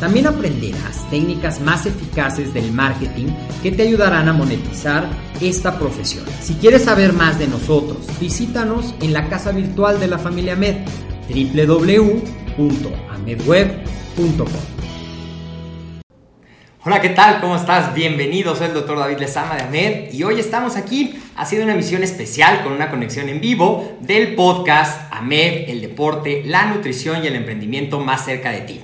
También aprenderás técnicas más eficaces del marketing que te ayudarán a monetizar esta profesión. Si quieres saber más de nosotros, visítanos en la casa virtual de la familia Med, www.amedweb.com. Hola, ¿qué tal? ¿Cómo estás? Bienvenido, soy el doctor David Lezama de AMED y hoy estamos aquí haciendo una emisión especial con una conexión en vivo del podcast AMED, el deporte, la nutrición y el emprendimiento más cerca de ti.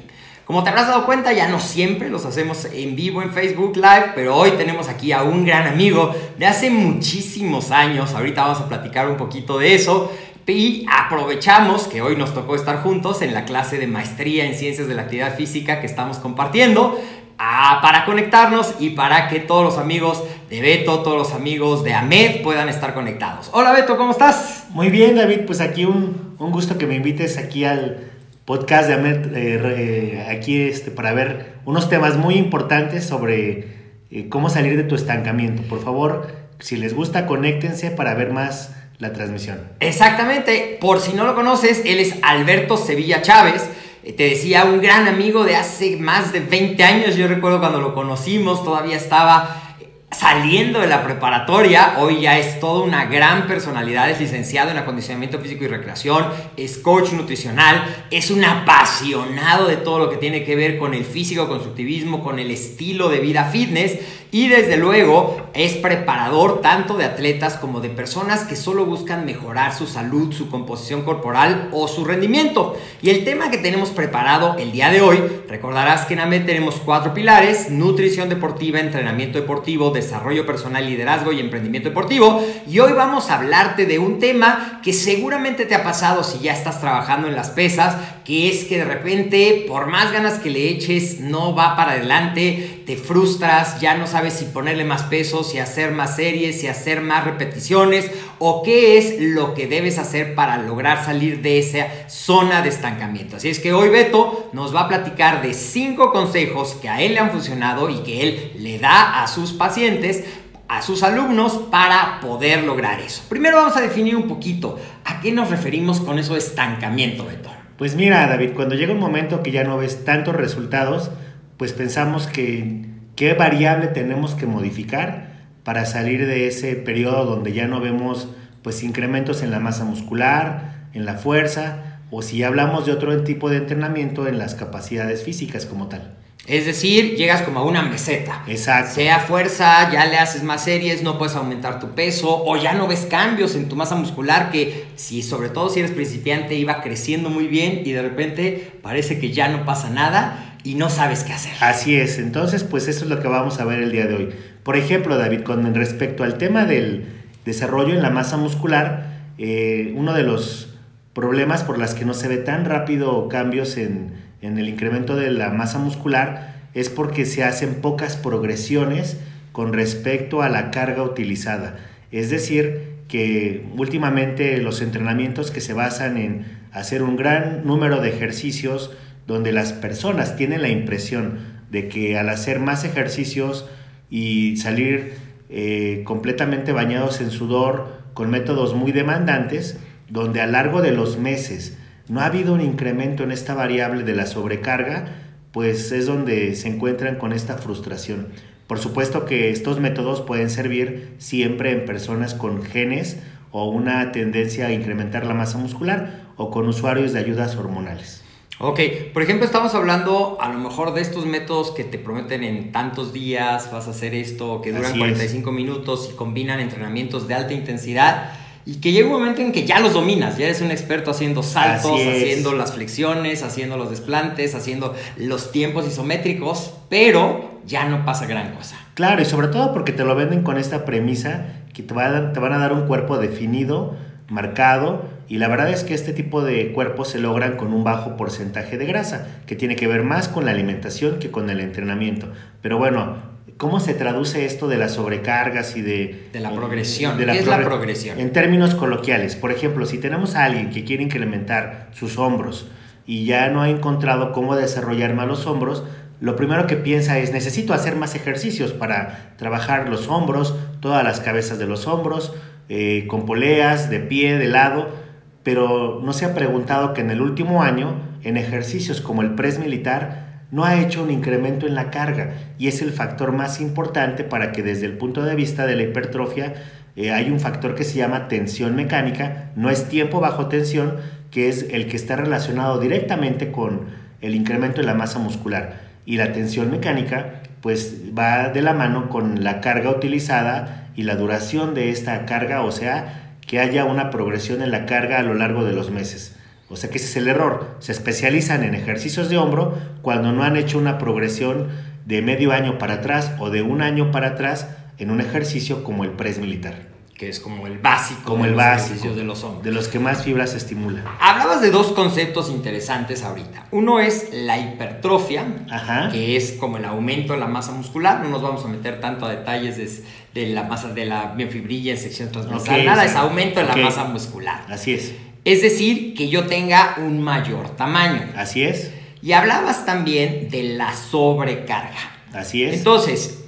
Como te habrás dado cuenta, ya no siempre los hacemos en vivo en Facebook Live, pero hoy tenemos aquí a un gran amigo de hace muchísimos años. Ahorita vamos a platicar un poquito de eso. Y aprovechamos que hoy nos tocó estar juntos en la clase de maestría en ciencias de la actividad física que estamos compartiendo. Ah, para conectarnos y para que todos los amigos de Beto, todos los amigos de Ahmed puedan estar conectados. Hola Beto, ¿cómo estás? Muy bien David, pues aquí un, un gusto que me invites aquí al podcast de Ahmed, eh, aquí este, para ver unos temas muy importantes sobre eh, cómo salir de tu estancamiento. Por favor, si les gusta, conéctense para ver más la transmisión. Exactamente, por si no lo conoces, él es Alberto Sevilla Chávez. Eh, Te decía, un gran amigo de hace más de 20 años. Yo recuerdo cuando lo conocimos, todavía estaba saliendo de la preparatoria, hoy ya es toda una gran personalidad, es licenciado en acondicionamiento físico y recreación, es coach nutricional, es un apasionado de todo lo que tiene que ver con el físico constructivismo, con el estilo de vida fitness y desde luego es preparador tanto de atletas como de personas que solo buscan mejorar su salud, su composición corporal o su rendimiento. Y el tema que tenemos preparado el día de hoy, recordarás que en AMED tenemos cuatro pilares, nutrición deportiva, entrenamiento deportivo, desarrollo personal, liderazgo y emprendimiento deportivo. Y hoy vamos a hablarte de un tema que seguramente te ha pasado si ya estás trabajando en las pesas, que es que de repente, por más ganas que le eches, no va para adelante, te frustras, ya no sabes si ponerle más peso, si hacer más series, si hacer más repeticiones, o qué es lo que debes hacer para lograr salir de esa zona de estancamiento. Así es que hoy Beto nos va a platicar de cinco consejos que a él le han funcionado y que él le da a sus pacientes a sus alumnos para poder lograr eso. Primero vamos a definir un poquito a qué nos referimos con eso de estancamiento, Beto. Pues mira, David, cuando llega un momento que ya no ves tantos resultados, pues pensamos que qué variable tenemos que modificar para salir de ese periodo donde ya no vemos pues incrementos en la masa muscular, en la fuerza, o si hablamos de otro tipo de entrenamiento en las capacidades físicas como tal. Es decir, llegas como a una meseta. Exacto. Sea fuerza, ya le haces más series, no puedes aumentar tu peso o ya no ves cambios en tu masa muscular que si sobre todo si eres principiante iba creciendo muy bien y de repente parece que ya no pasa nada y no sabes qué hacer. Así es, entonces pues eso es lo que vamos a ver el día de hoy. Por ejemplo, David, con respecto al tema del desarrollo en la masa muscular, eh, uno de los problemas por las que no se ve tan rápido cambios en, en el incremento de la masa muscular es porque se hacen pocas progresiones con respecto a la carga utilizada. Es decir, que últimamente los entrenamientos que se basan en hacer un gran número de ejercicios donde las personas tienen la impresión de que al hacer más ejercicios y salir eh, completamente bañados en sudor con métodos muy demandantes, donde a largo de los meses no ha habido un incremento en esta variable de la sobrecarga, pues es donde se encuentran con esta frustración. Por supuesto que estos métodos pueden servir siempre en personas con genes o una tendencia a incrementar la masa muscular o con usuarios de ayudas hormonales. Ok, por ejemplo, estamos hablando a lo mejor de estos métodos que te prometen en tantos días, vas a hacer esto, que duran Así 45 es. minutos y combinan entrenamientos de alta intensidad y que llega un momento en que ya los dominas, ya eres un experto haciendo saltos, haciendo las flexiones, haciendo los desplantes, haciendo los tiempos isométricos, pero ya no pasa gran cosa. Claro, y sobre todo porque te lo venden con esta premisa que te, va a dar- te van a dar un cuerpo definido, marcado, y la verdad es que este tipo de cuerpos se logran con un bajo porcentaje de grasa, que tiene que ver más con la alimentación que con el entrenamiento. Pero bueno, ¿cómo se traduce esto de las sobrecargas y de... De la progresión. de ¿Qué es la progre- progresión? En términos coloquiales, por ejemplo, si tenemos a alguien que quiere incrementar sus hombros y ya no ha encontrado cómo desarrollar más los hombros, lo primero que piensa es necesito hacer más ejercicios para trabajar los hombros, todas las cabezas de los hombros, eh, con poleas, de pie, de lado, pero no se ha preguntado que en el último año, en ejercicios como el press militar, no ha hecho un incremento en la carga y es el factor más importante para que desde el punto de vista de la hipertrofia eh, hay un factor que se llama tensión mecánica, no es tiempo bajo tensión, que es el que está relacionado directamente con el incremento de la masa muscular. Y la tensión mecánica pues va de la mano con la carga utilizada y la duración de esta carga, o sea, que haya una progresión en la carga a lo largo de los meses. O sea que ese es el error. Se especializan en ejercicios de hombro cuando no han hecho una progresión de medio año para atrás o de un año para atrás en un ejercicio como el press militar. Que es como el básico Como de el los básico. de los hombros. De los que más fibras estimula. Hablabas de dos conceptos interesantes ahorita. Uno es la hipertrofia, Ajá. que es como el aumento de la masa muscular. No nos vamos a meter tanto a detalles de, de la masa de la miofibrilla en sección transversal. Nada, sí. es aumento de la masa muscular. Así es. Es decir, que yo tenga un mayor tamaño. Así es. Y hablabas también de la sobrecarga. Así es. Entonces,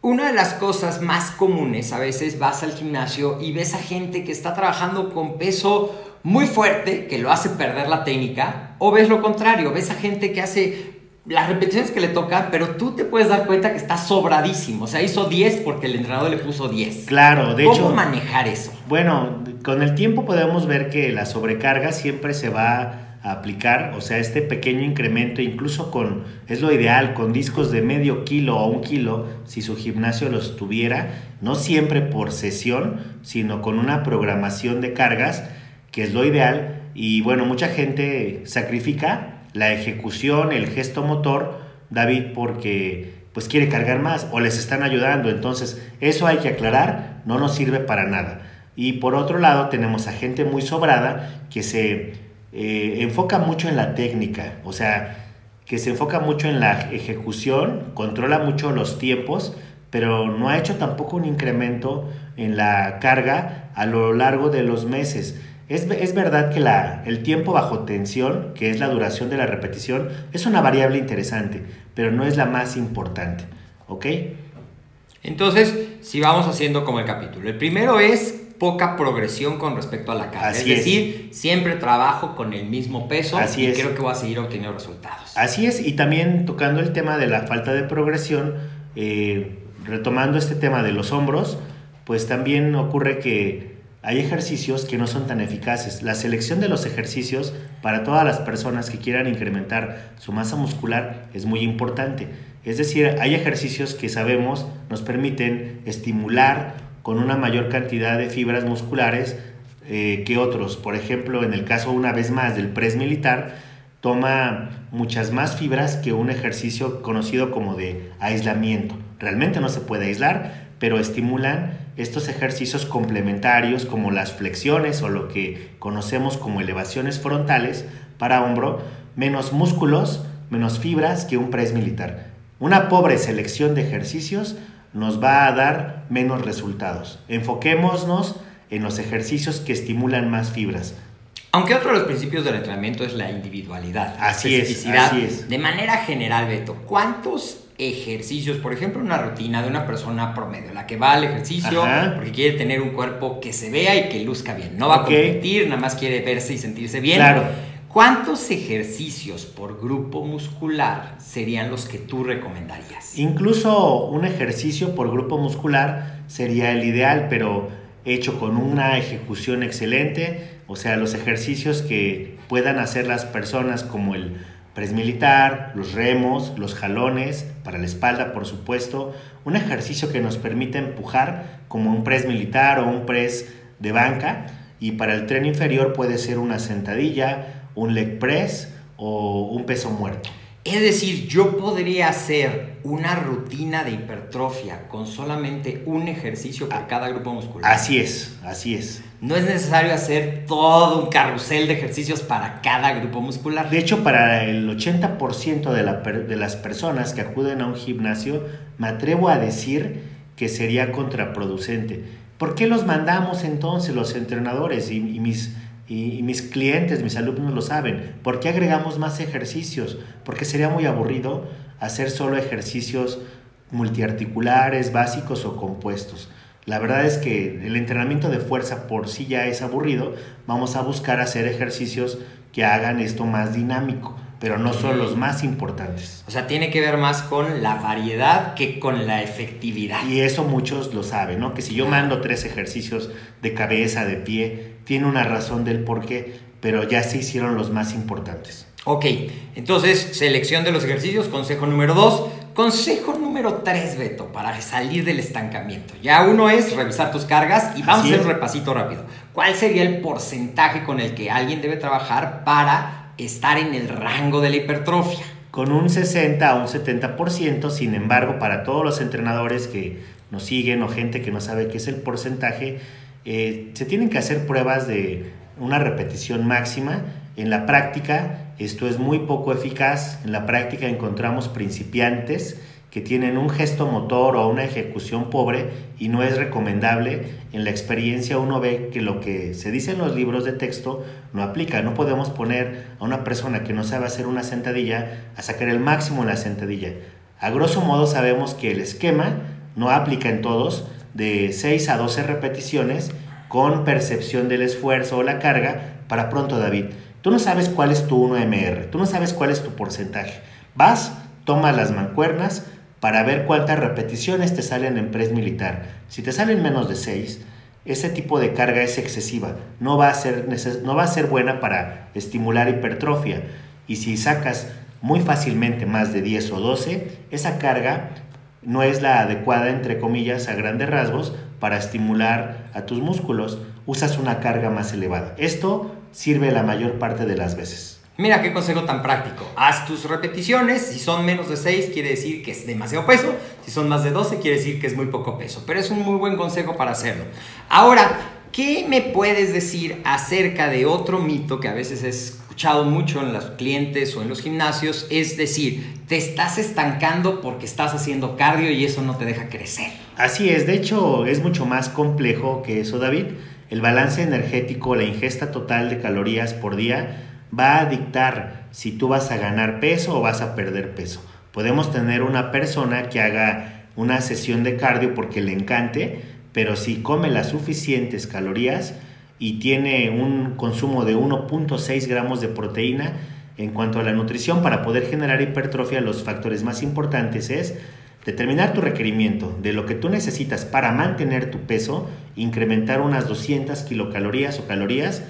una de las cosas más comunes, a veces vas al gimnasio y ves a gente que está trabajando con peso muy fuerte, que lo hace perder la técnica, o ves lo contrario, ves a gente que hace las repeticiones que le tocan, pero tú te puedes dar cuenta que está sobradísimo, o sea, hizo 10 porque el entrenador le puso 10. Claro, de ¿Cómo hecho. manejar eso? Bueno, con el tiempo podemos ver que la sobrecarga siempre se va a aplicar, o sea, este pequeño incremento, incluso con, es lo ideal, con discos de medio kilo o un kilo, si su gimnasio los tuviera, no siempre por sesión, sino con una programación de cargas, que es lo ideal, y bueno, mucha gente sacrifica la ejecución, el gesto motor, David, porque pues quiere cargar más o les están ayudando, entonces eso hay que aclarar, no nos sirve para nada. Y por otro lado tenemos a gente muy sobrada que se eh, enfoca mucho en la técnica, o sea, que se enfoca mucho en la ejecución, controla mucho los tiempos, pero no ha hecho tampoco un incremento en la carga a lo largo de los meses. Es, es verdad que la, el tiempo bajo tensión, que es la duración de la repetición, es una variable interesante, pero no es la más importante. ¿Ok? Entonces, si vamos haciendo como el capítulo. El primero es poca progresión con respecto a la carga. Así es es. decir, siempre trabajo con el mismo peso Así y es. creo que voy a seguir obteniendo resultados. Así es, y también tocando el tema de la falta de progresión, eh, retomando este tema de los hombros, pues también ocurre que hay ejercicios que no son tan eficaces. La selección de los ejercicios para todas las personas que quieran incrementar su masa muscular es muy importante. Es decir, hay ejercicios que sabemos nos permiten estimular con una mayor cantidad de fibras musculares eh, que otros. Por ejemplo, en el caso una vez más del press militar, toma muchas más fibras que un ejercicio conocido como de aislamiento. Realmente no se puede aislar, pero estimulan estos ejercicios complementarios como las flexiones o lo que conocemos como elevaciones frontales para hombro, menos músculos, menos fibras que un press militar. Una pobre selección de ejercicios nos va a dar menos resultados. Enfoquémonos en los ejercicios que estimulan más fibras. Aunque otro de los principios del entrenamiento es la individualidad, así es. De manera general, Beto, ¿cuántos ejercicios, por ejemplo, una rutina de una persona promedio, la que va al ejercicio porque quiere tener un cuerpo que se vea y que luzca bien, no va a competir, nada más quiere verse y sentirse bien. Claro. ¿Cuántos ejercicios por grupo muscular serían los que tú recomendarías? Incluso un ejercicio por grupo muscular sería el ideal, pero hecho con una ejecución excelente, o sea, los ejercicios que puedan hacer las personas como el press militar, los remos, los jalones, para la espalda por supuesto, un ejercicio que nos permita empujar como un press militar o un press de banca y para el tren inferior puede ser una sentadilla, un leg press o un peso muerto. Es decir, yo podría hacer una rutina de hipertrofia con solamente un ejercicio por ah, cada grupo muscular. Así es, así es. No es necesario hacer todo un carrusel de ejercicios para cada grupo muscular. De hecho, para el 80% de, de las personas que acuden a un gimnasio, me atrevo a decir que sería contraproducente. ¿Por qué los mandamos entonces los entrenadores y, y mis y, mis clientes, mis alumnos lo saben. ¿Por qué agregamos más ejercicios? Porque sería muy aburrido hacer solo ejercicios multiarticulares, básicos o compuestos. La verdad es que el entrenamiento de fuerza por sí ya es aburrido. Vamos a buscar hacer ejercicios que hagan esto más dinámico, pero no son los más importantes. O sea, tiene que ver más con la variedad que con la efectividad. Y eso muchos lo saben, ¿no? Que si yo mando tres ejercicios de cabeza, de pie, tiene una razón del por qué, pero ya se hicieron los más importantes. Ok, entonces selección de los ejercicios, consejo número dos. Consejo número tres, Beto, para salir del estancamiento. Ya uno es revisar tus cargas y vamos a hacer un repasito rápido. ¿Cuál sería el porcentaje con el que alguien debe trabajar para estar en el rango de la hipertrofia? Con un 60 a un 70%, sin embargo, para todos los entrenadores que nos siguen o gente que no sabe qué es el porcentaje, eh, se tienen que hacer pruebas de una repetición máxima. En la práctica esto es muy poco eficaz. En la práctica encontramos principiantes que tienen un gesto motor o una ejecución pobre y no es recomendable. En la experiencia uno ve que lo que se dice en los libros de texto no aplica. No podemos poner a una persona que no sabe hacer una sentadilla a sacar el máximo en la sentadilla. A grosso modo sabemos que el esquema no aplica en todos, de 6 a 12 repeticiones con percepción del esfuerzo o la carga para pronto, David. Tú no sabes cuál es tu 1MR, tú no sabes cuál es tu porcentaje. Vas, tomas las mancuernas para ver cuántas repeticiones te salen en press militar. Si te salen menos de 6, ese tipo de carga es excesiva, no va a ser, no va a ser buena para estimular hipertrofia. Y si sacas muy fácilmente más de 10 o 12, esa carga no es la adecuada, entre comillas, a grandes rasgos, para estimular a tus músculos, usas una carga más elevada. Esto sirve la mayor parte de las veces. Mira qué consejo tan práctico. Haz tus repeticiones. Si son menos de 6, quiere decir que es demasiado peso. Si son más de 12, quiere decir que es muy poco peso. Pero es un muy buen consejo para hacerlo. Ahora, ¿qué me puedes decir acerca de otro mito que a veces es escuchado mucho en los clientes o en los gimnasios, es decir, te estás estancando porque estás haciendo cardio y eso no te deja crecer. Así es, de hecho es mucho más complejo que eso, David. El balance energético, la ingesta total de calorías por día va a dictar si tú vas a ganar peso o vas a perder peso. Podemos tener una persona que haga una sesión de cardio porque le encante, pero si come las suficientes calorías, y tiene un consumo de 1.6 gramos de proteína. En cuanto a la nutrición, para poder generar hipertrofia, los factores más importantes es determinar tu requerimiento de lo que tú necesitas para mantener tu peso, incrementar unas 200 kilocalorías o calorías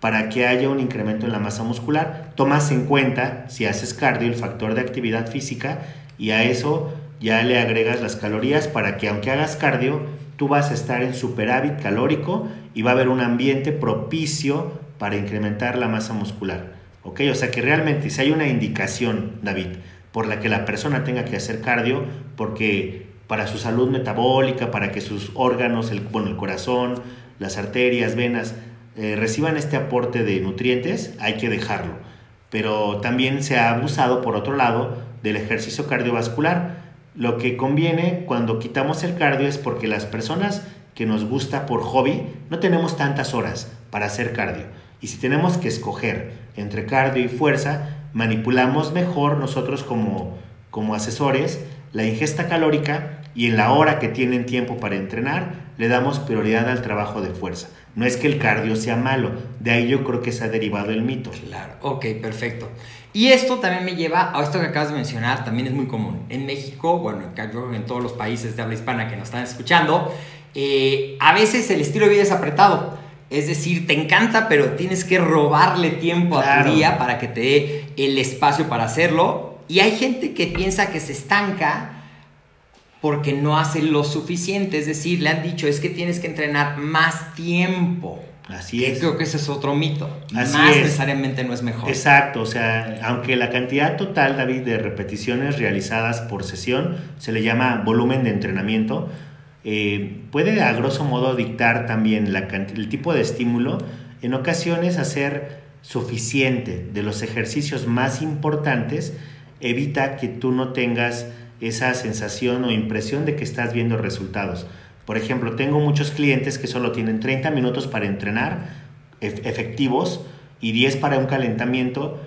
para que haya un incremento en la masa muscular. Tomas en cuenta, si haces cardio, el factor de actividad física y a eso ya le agregas las calorías para que aunque hagas cardio, tú vas a estar en superávit calórico y va a haber un ambiente propicio para incrementar la masa muscular. ¿Ok? O sea que realmente si hay una indicación, David, por la que la persona tenga que hacer cardio, porque para su salud metabólica, para que sus órganos, el, bueno, el corazón, las arterias, venas, eh, reciban este aporte de nutrientes, hay que dejarlo. Pero también se ha abusado, por otro lado, del ejercicio cardiovascular. Lo que conviene cuando quitamos el cardio es porque las personas que nos gusta por hobby, no tenemos tantas horas para hacer cardio. Y si tenemos que escoger entre cardio y fuerza, manipulamos mejor nosotros como, como asesores la ingesta calórica y en la hora que tienen tiempo para entrenar, le damos prioridad al trabajo de fuerza. No es que el cardio sea malo, de ahí yo creo que se ha derivado el mito. Claro, ok, perfecto. Y esto también me lleva a esto que acabas de mencionar, también es muy común. En México, bueno, en todos los países de habla hispana que nos están escuchando, eh, a veces el estilo de vida es apretado. Es decir, te encanta, pero tienes que robarle tiempo a tu día para que te dé el espacio para hacerlo. Y hay gente que piensa que se estanca porque no hace lo suficiente. Es decir, le han dicho, es que tienes que entrenar más tiempo. Así es. Creo que ese es otro mito. Así más es. necesariamente no es mejor. Exacto, o sea, aunque la cantidad total, David, de repeticiones realizadas por sesión se le llama volumen de entrenamiento, eh, puede a grosso modo dictar también la, el tipo de estímulo, en ocasiones hacer suficiente de los ejercicios más importantes evita que tú no tengas esa sensación o impresión de que estás viendo resultados. Por ejemplo, tengo muchos clientes que solo tienen 30 minutos para entrenar efectivos y 10 para un calentamiento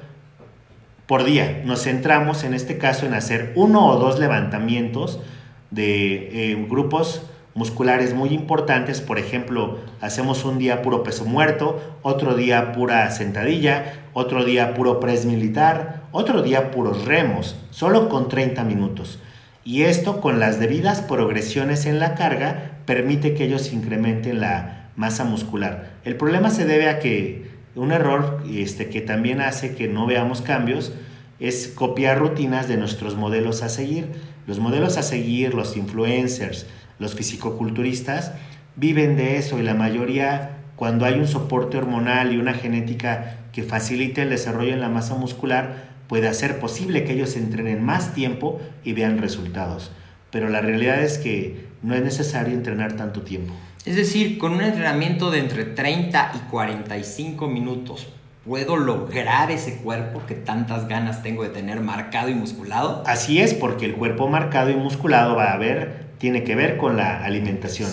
por día. Nos centramos en este caso en hacer uno o dos levantamientos de eh, grupos musculares muy importantes. Por ejemplo, hacemos un día puro peso muerto, otro día pura sentadilla, otro día puro press militar, otro día puros remos, solo con 30 minutos. Y esto con las debidas progresiones en la carga permite que ellos incrementen la masa muscular. El problema se debe a que un error este, que también hace que no veamos cambios es copiar rutinas de nuestros modelos a seguir. Los modelos a seguir, los influencers, los fisicoculturistas, viven de eso y la mayoría, cuando hay un soporte hormonal y una genética que facilite el desarrollo en la masa muscular, puede hacer posible que ellos entrenen más tiempo y vean resultados. Pero la realidad es que no es necesario entrenar tanto tiempo. Es decir, con un entrenamiento de entre 30 y 45 minutos, ¿puedo lograr ese cuerpo que tantas ganas tengo de tener marcado y musculado? Así es, porque el cuerpo marcado y musculado va a haber tiene que ver con la alimentación,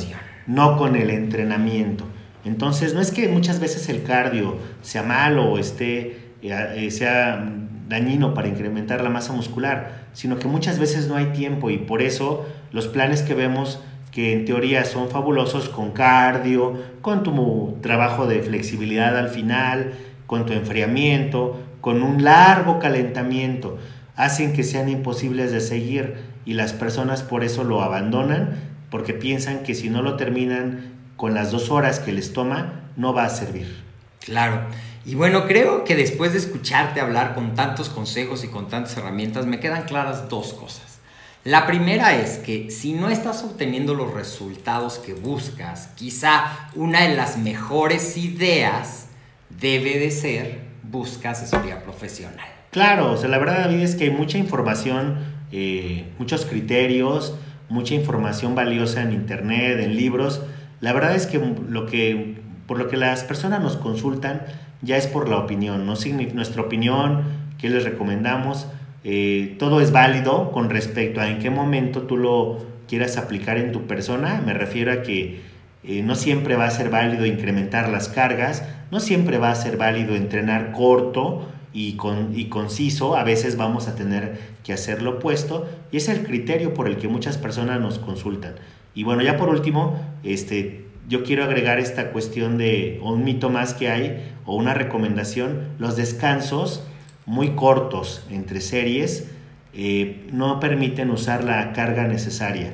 no con el entrenamiento. Entonces, no es que muchas veces el cardio sea malo o esté, eh, eh, sea dañino para incrementar la masa muscular, sino que muchas veces no hay tiempo y por eso los planes que vemos que en teoría son fabulosos con cardio, con tu trabajo de flexibilidad al final, con tu enfriamiento, con un largo calentamiento, hacen que sean imposibles de seguir y las personas por eso lo abandonan porque piensan que si no lo terminan con las dos horas que les toma, no va a servir. Claro. Y bueno, creo que después de escucharte hablar con tantos consejos y con tantas herramientas, me quedan claras dos cosas. La primera es que si no estás obteniendo los resultados que buscas, quizá una de las mejores ideas debe de ser busca asesoría profesional. Claro, o sea, la verdad David es que hay mucha información eh, muchos criterios, mucha información valiosa en internet, en libros. La verdad es que, lo que por lo que las personas nos consultan ya es por la opinión, ¿no? nuestra opinión, qué les recomendamos, eh, todo es válido con respecto a en qué momento tú lo quieras aplicar en tu persona. Me refiero a que eh, no siempre va a ser válido incrementar las cargas, no siempre va a ser válido entrenar corto y, con, y conciso, a veces vamos a tener que hacer lo opuesto y es el criterio por el que muchas personas nos consultan. Y bueno, ya por último, este, yo quiero agregar esta cuestión de un mito más que hay o una recomendación, los descansos muy cortos entre series eh, no permiten usar la carga necesaria.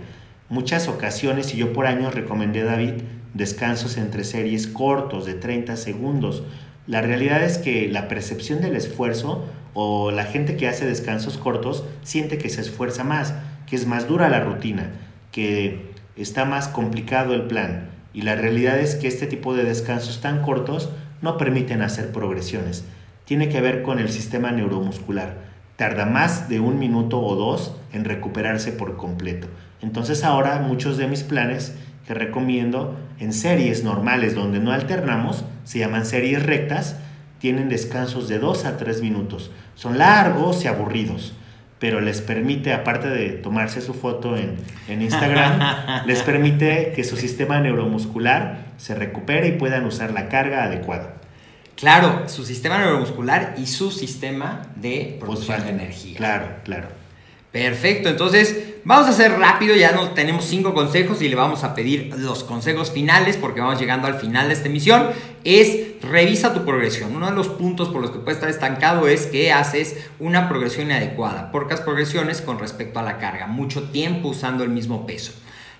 Muchas ocasiones, y yo por años recomendé David, descansos entre series cortos de 30 segundos, la realidad es que la percepción del esfuerzo o la gente que hace descansos cortos siente que se esfuerza más, que es más dura la rutina, que está más complicado el plan. Y la realidad es que este tipo de descansos tan cortos no permiten hacer progresiones. Tiene que ver con el sistema neuromuscular. Tarda más de un minuto o dos en recuperarse por completo. Entonces ahora muchos de mis planes que recomiendo en series normales donde no alternamos, se llaman series rectas, tienen descansos de 2 a 3 minutos. Son largos y aburridos, pero les permite, aparte de tomarse su foto en, en Instagram, les permite que su sistema neuromuscular se recupere y puedan usar la carga adecuada. Claro, su sistema neuromuscular y su sistema de producción de energía. Claro, claro. Perfecto, entonces vamos a hacer rápido, ya nos tenemos cinco consejos y le vamos a pedir los consejos finales porque vamos llegando al final de esta emisión. Es revisa tu progresión. Uno de los puntos por los que puedes estar estancado es que haces una progresión inadecuada, pocas progresiones con respecto a la carga, mucho tiempo usando el mismo peso.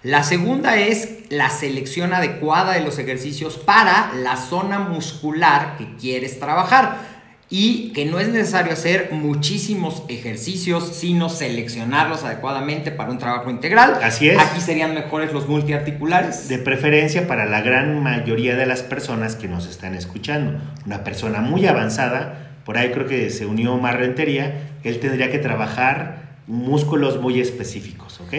La segunda es la selección adecuada de los ejercicios para la zona muscular que quieres trabajar y que no es necesario hacer muchísimos ejercicios, sino seleccionarlos adecuadamente para un trabajo integral. Así es. Aquí serían mejores los multiarticulares. De preferencia para la gran mayoría de las personas que nos están escuchando. Una persona muy avanzada, por ahí creo que se unió Omar Rentería, él tendría que trabajar músculos muy específicos, ¿ok?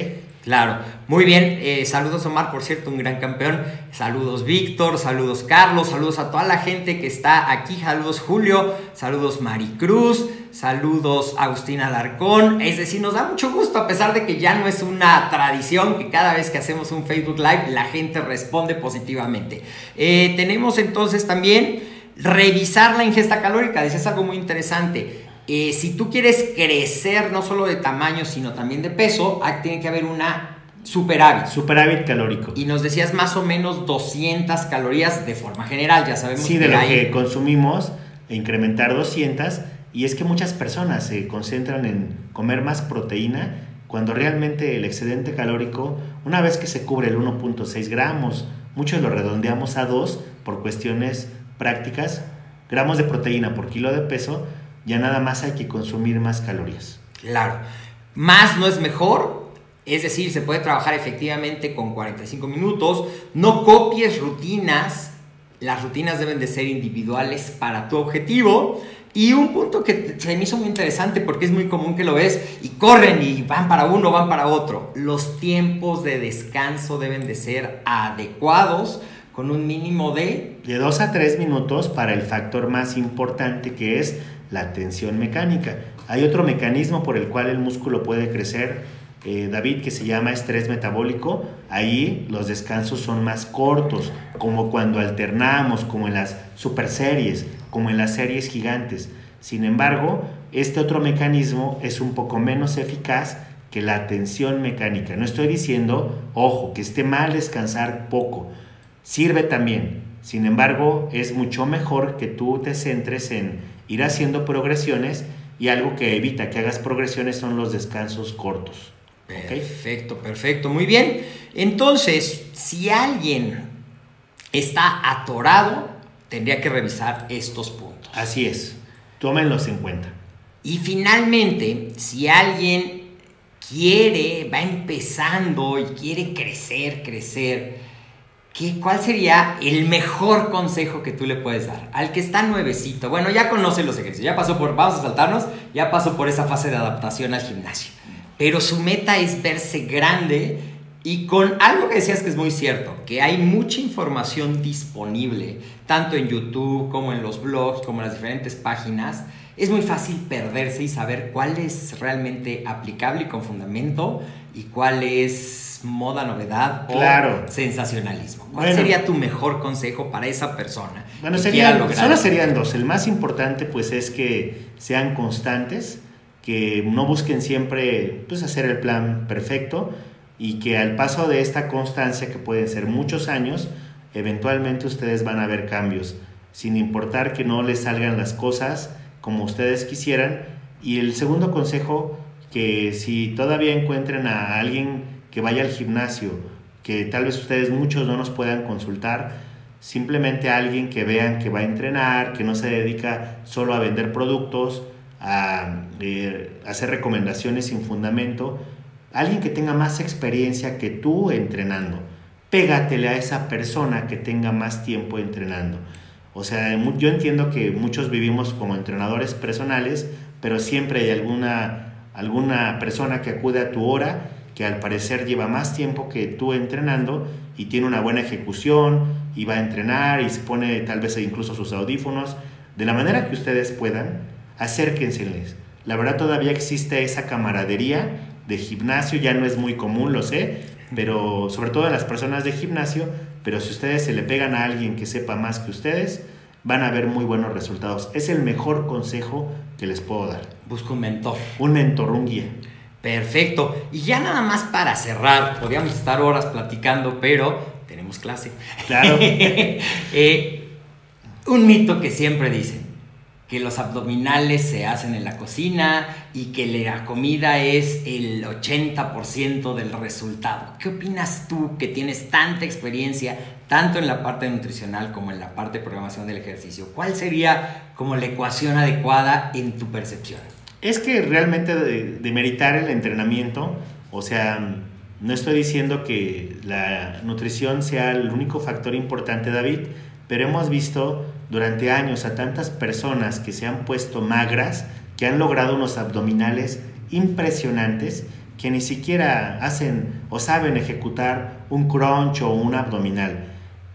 Claro, muy bien. eh, saludos Omar, por cierto, un gran campeón. Saludos Víctor, saludos Carlos, saludos a toda la gente que está aquí. Saludos Julio, saludos Maricruz, saludos Agustín Alarcón. Es decir, nos da mucho gusto a pesar de que ya no es una tradición que cada vez que hacemos un Facebook Live la gente responde positivamente. Eh, tenemos entonces también revisar la ingesta calórica. Decías algo muy interesante. Eh, si tú quieres crecer no solo de tamaño, sino también de peso, ah, tiene que haber una superávit. Superávit calórico. Y nos decías más o menos 200 calorías de forma general, ya sabemos Sí, de lo hay- que consumimos, e incrementar 200, y es que muchas personas se concentran en comer más proteína cuando realmente el excedente calórico, una vez que se cubre el 1.6 gramos, muchos lo redondeamos a 2 por cuestiones prácticas, gramos de proteína por kilo de peso, ya nada más hay que consumir más calorías. Claro. Más no es mejor. Es decir, se puede trabajar efectivamente con 45 minutos. No copies rutinas. Las rutinas deben de ser individuales para tu objetivo. Y un punto que se me hizo muy interesante porque es muy común que lo ves y corren y van para uno, van para otro. Los tiempos de descanso deben de ser adecuados con un mínimo de... De 2 a 3 minutos para el factor más importante que es la tensión mecánica. Hay otro mecanismo por el cual el músculo puede crecer, eh, David, que se llama estrés metabólico. Ahí los descansos son más cortos, como cuando alternamos, como en las super series, como en las series gigantes. Sin embargo, este otro mecanismo es un poco menos eficaz que la tensión mecánica. No estoy diciendo, ojo, que esté mal descansar poco. Sirve también. Sin embargo, es mucho mejor que tú te centres en ir haciendo progresiones y algo que evita que hagas progresiones son los descansos cortos. Perfecto, perfecto, muy bien. Entonces, si alguien está atorado, tendría que revisar estos puntos. Así es. Tómenlos en cuenta. Y finalmente, si alguien quiere, va empezando y quiere crecer, crecer, ¿qué, ¿cuál sería el mejor consejo que tú le puedes dar? Al que está nuevecito, bueno, ya conoce los ejercicios, ya pasó por, vamos a saltarnos, ya pasó por esa fase de adaptación al gimnasio. Pero su meta es verse grande y con algo que decías que es muy cierto, que hay mucha información disponible, tanto en YouTube como en los blogs, como en las diferentes páginas, es muy fácil perderse y saber cuál es realmente aplicable y con fundamento y cuál es moda, novedad Claro. o sensacionalismo. ¿Cuál Bueno. sería tu mejor consejo para esa persona? Bueno, serían, solo serían dos. El más importante pues es que sean constantes, que no busquen siempre pues, hacer el plan perfecto y que al paso de esta constancia, que pueden ser muchos años, eventualmente ustedes van a ver cambios, sin importar que no les salgan las cosas como ustedes quisieran. Y el segundo consejo, que si todavía encuentren a alguien que vaya al gimnasio, que tal vez ustedes muchos no nos puedan consultar, simplemente alguien que vean que va a entrenar, que no se dedica solo a vender productos, a eh, hacer recomendaciones sin fundamento, alguien que tenga más experiencia que tú entrenando. Pégatele a esa persona que tenga más tiempo entrenando. O sea, yo entiendo que muchos vivimos como entrenadores personales, pero siempre hay alguna, alguna persona que acude a tu hora que al parecer lleva más tiempo que tú entrenando y tiene una buena ejecución y va a entrenar y se pone tal vez incluso sus audífonos. De la manera que ustedes puedan, acérquenseles. La verdad todavía existe esa camaradería de gimnasio, ya no es muy común, lo sé, pero sobre todo en las personas de gimnasio, pero si ustedes se le pegan a alguien que sepa más que ustedes, van a ver muy buenos resultados. Es el mejor consejo que les puedo dar. Busco un mentor. Un mentor, un guía. Perfecto. Y ya nada más para cerrar, podríamos estar horas platicando, pero tenemos clase. Claro. Eh, un mito que siempre dicen, que los abdominales se hacen en la cocina y que la comida es el 80% del resultado. ¿Qué opinas tú que tienes tanta experiencia tanto en la parte nutricional como en la parte de programación del ejercicio? ¿Cuál sería como la ecuación adecuada en tu percepción? Es que realmente demeritar el entrenamiento, o sea, no estoy diciendo que la nutrición sea el único factor importante, David, pero hemos visto durante años a tantas personas que se han puesto magras, que han logrado unos abdominales impresionantes, que ni siquiera hacen o saben ejecutar un crunch o un abdominal.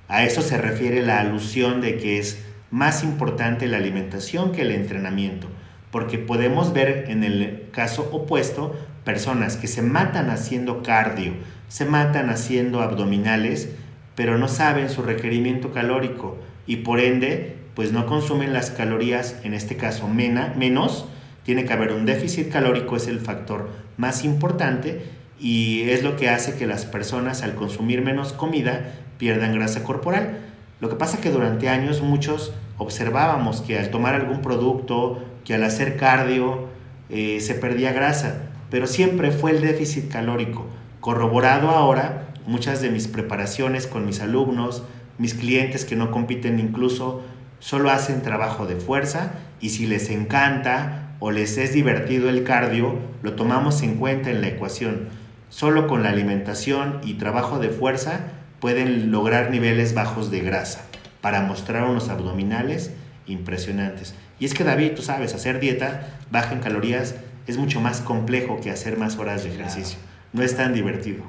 A eso se refiere la alusión de que es más importante la alimentación que el entrenamiento, porque podemos ver en el caso opuesto personas que se matan haciendo cardio, se matan haciendo abdominales, pero no saben su requerimiento calórico y por ende pues no consumen las calorías, en este caso mena, menos, tiene que haber un déficit calórico, es el factor más importante y es lo que hace que las personas al consumir menos comida pierdan grasa corporal. Lo que pasa que durante años muchos observábamos que al tomar algún producto, que al hacer cardio, eh, se perdía grasa, pero siempre fue el déficit calórico, corroborado ahora muchas de mis preparaciones con mis alumnos, mis clientes que no compiten incluso, solo hacen trabajo de fuerza y si les encanta o les es divertido el cardio, lo tomamos en cuenta en la ecuación. Solo con la alimentación y trabajo de fuerza pueden lograr niveles bajos de grasa para mostrar unos abdominales impresionantes. Y es que David, tú sabes, hacer dieta baja en calorías es mucho más complejo que hacer más horas de ejercicio. No es tan divertido.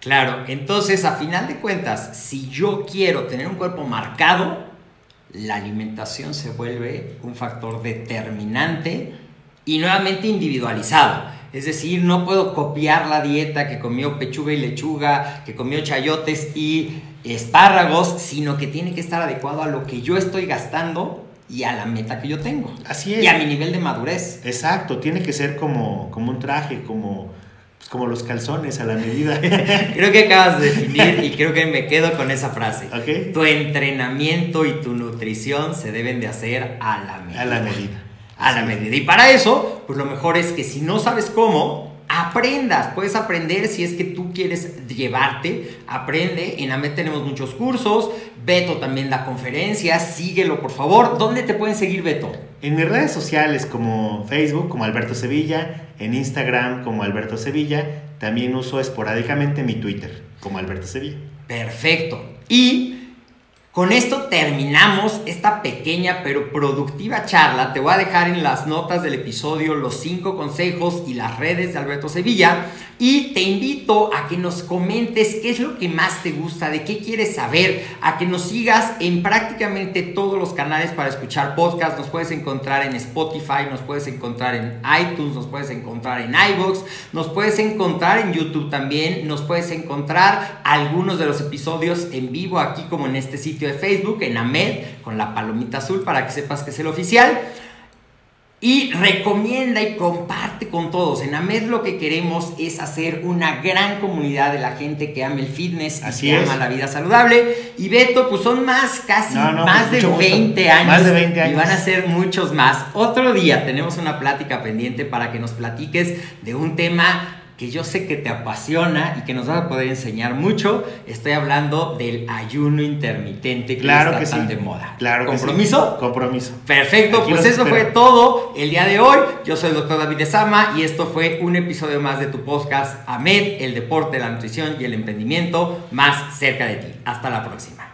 Claro, entonces a final de cuentas, si yo quiero tener un cuerpo marcado, la alimentación se vuelve un factor determinante y nuevamente individualizado. Es decir, no puedo copiar la dieta que comió pechuga y lechuga, que comió chayotes y espárragos, sino que tiene que estar adecuado a lo que yo estoy gastando y a la meta que yo tengo. Así es. Y a mi nivel de madurez. Exacto, tiene que ser como, como un traje, como como los calzones a la medida. creo que acabas de definir y creo que me quedo con esa frase. Okay. Tu entrenamiento y tu nutrición se deben de hacer a la medida. A la medida. A la medida. Y para eso, pues lo mejor es que si no sabes cómo, aprendas. Puedes aprender si es que tú quieres llevarte. Aprende. En AMED tenemos muchos cursos. Beto también da conferencias. Síguelo, por favor. ¿Dónde te pueden seguir, Beto? En mis redes sociales como Facebook, como Alberto Sevilla, en Instagram como Alberto Sevilla, también uso esporádicamente mi Twitter como Alberto Sevilla. Perfecto. Y con esto terminamos esta pequeña pero productiva charla. Te voy a dejar en las notas del episodio los cinco consejos y las redes de Alberto Sevilla. Y te invito a que nos comentes qué es lo que más te gusta, de qué quieres saber, a que nos sigas en prácticamente todos los canales para escuchar podcast. Nos puedes encontrar en Spotify, nos puedes encontrar en iTunes, nos puedes encontrar en iVoox, nos puedes encontrar en YouTube también, nos puedes encontrar algunos de los episodios en vivo aquí como en este sitio de Facebook, en AMED, con la palomita azul para que sepas que es el oficial. Y recomienda y comparte con todos. En AMED lo que queremos es hacer una gran comunidad de la gente que ama el fitness y que ama la vida saludable. Y Beto, pues son más, casi más, de 20 años, más de 20 años. Y van a ser muchos más. Otro día tenemos una plática pendiente para que nos platiques de un tema que yo sé que te apasiona y que nos va a poder enseñar mucho. Estoy hablando del ayuno intermitente que claro está que tan sí. de moda. Claro que ¿Compromiso? sí. Compromiso. Perfecto, Aquí pues eso espero. fue todo el día de hoy. Yo soy el doctor David de Sama y esto fue un episodio más de tu podcast AMED, el deporte, la nutrición y el emprendimiento más cerca de ti. Hasta la próxima.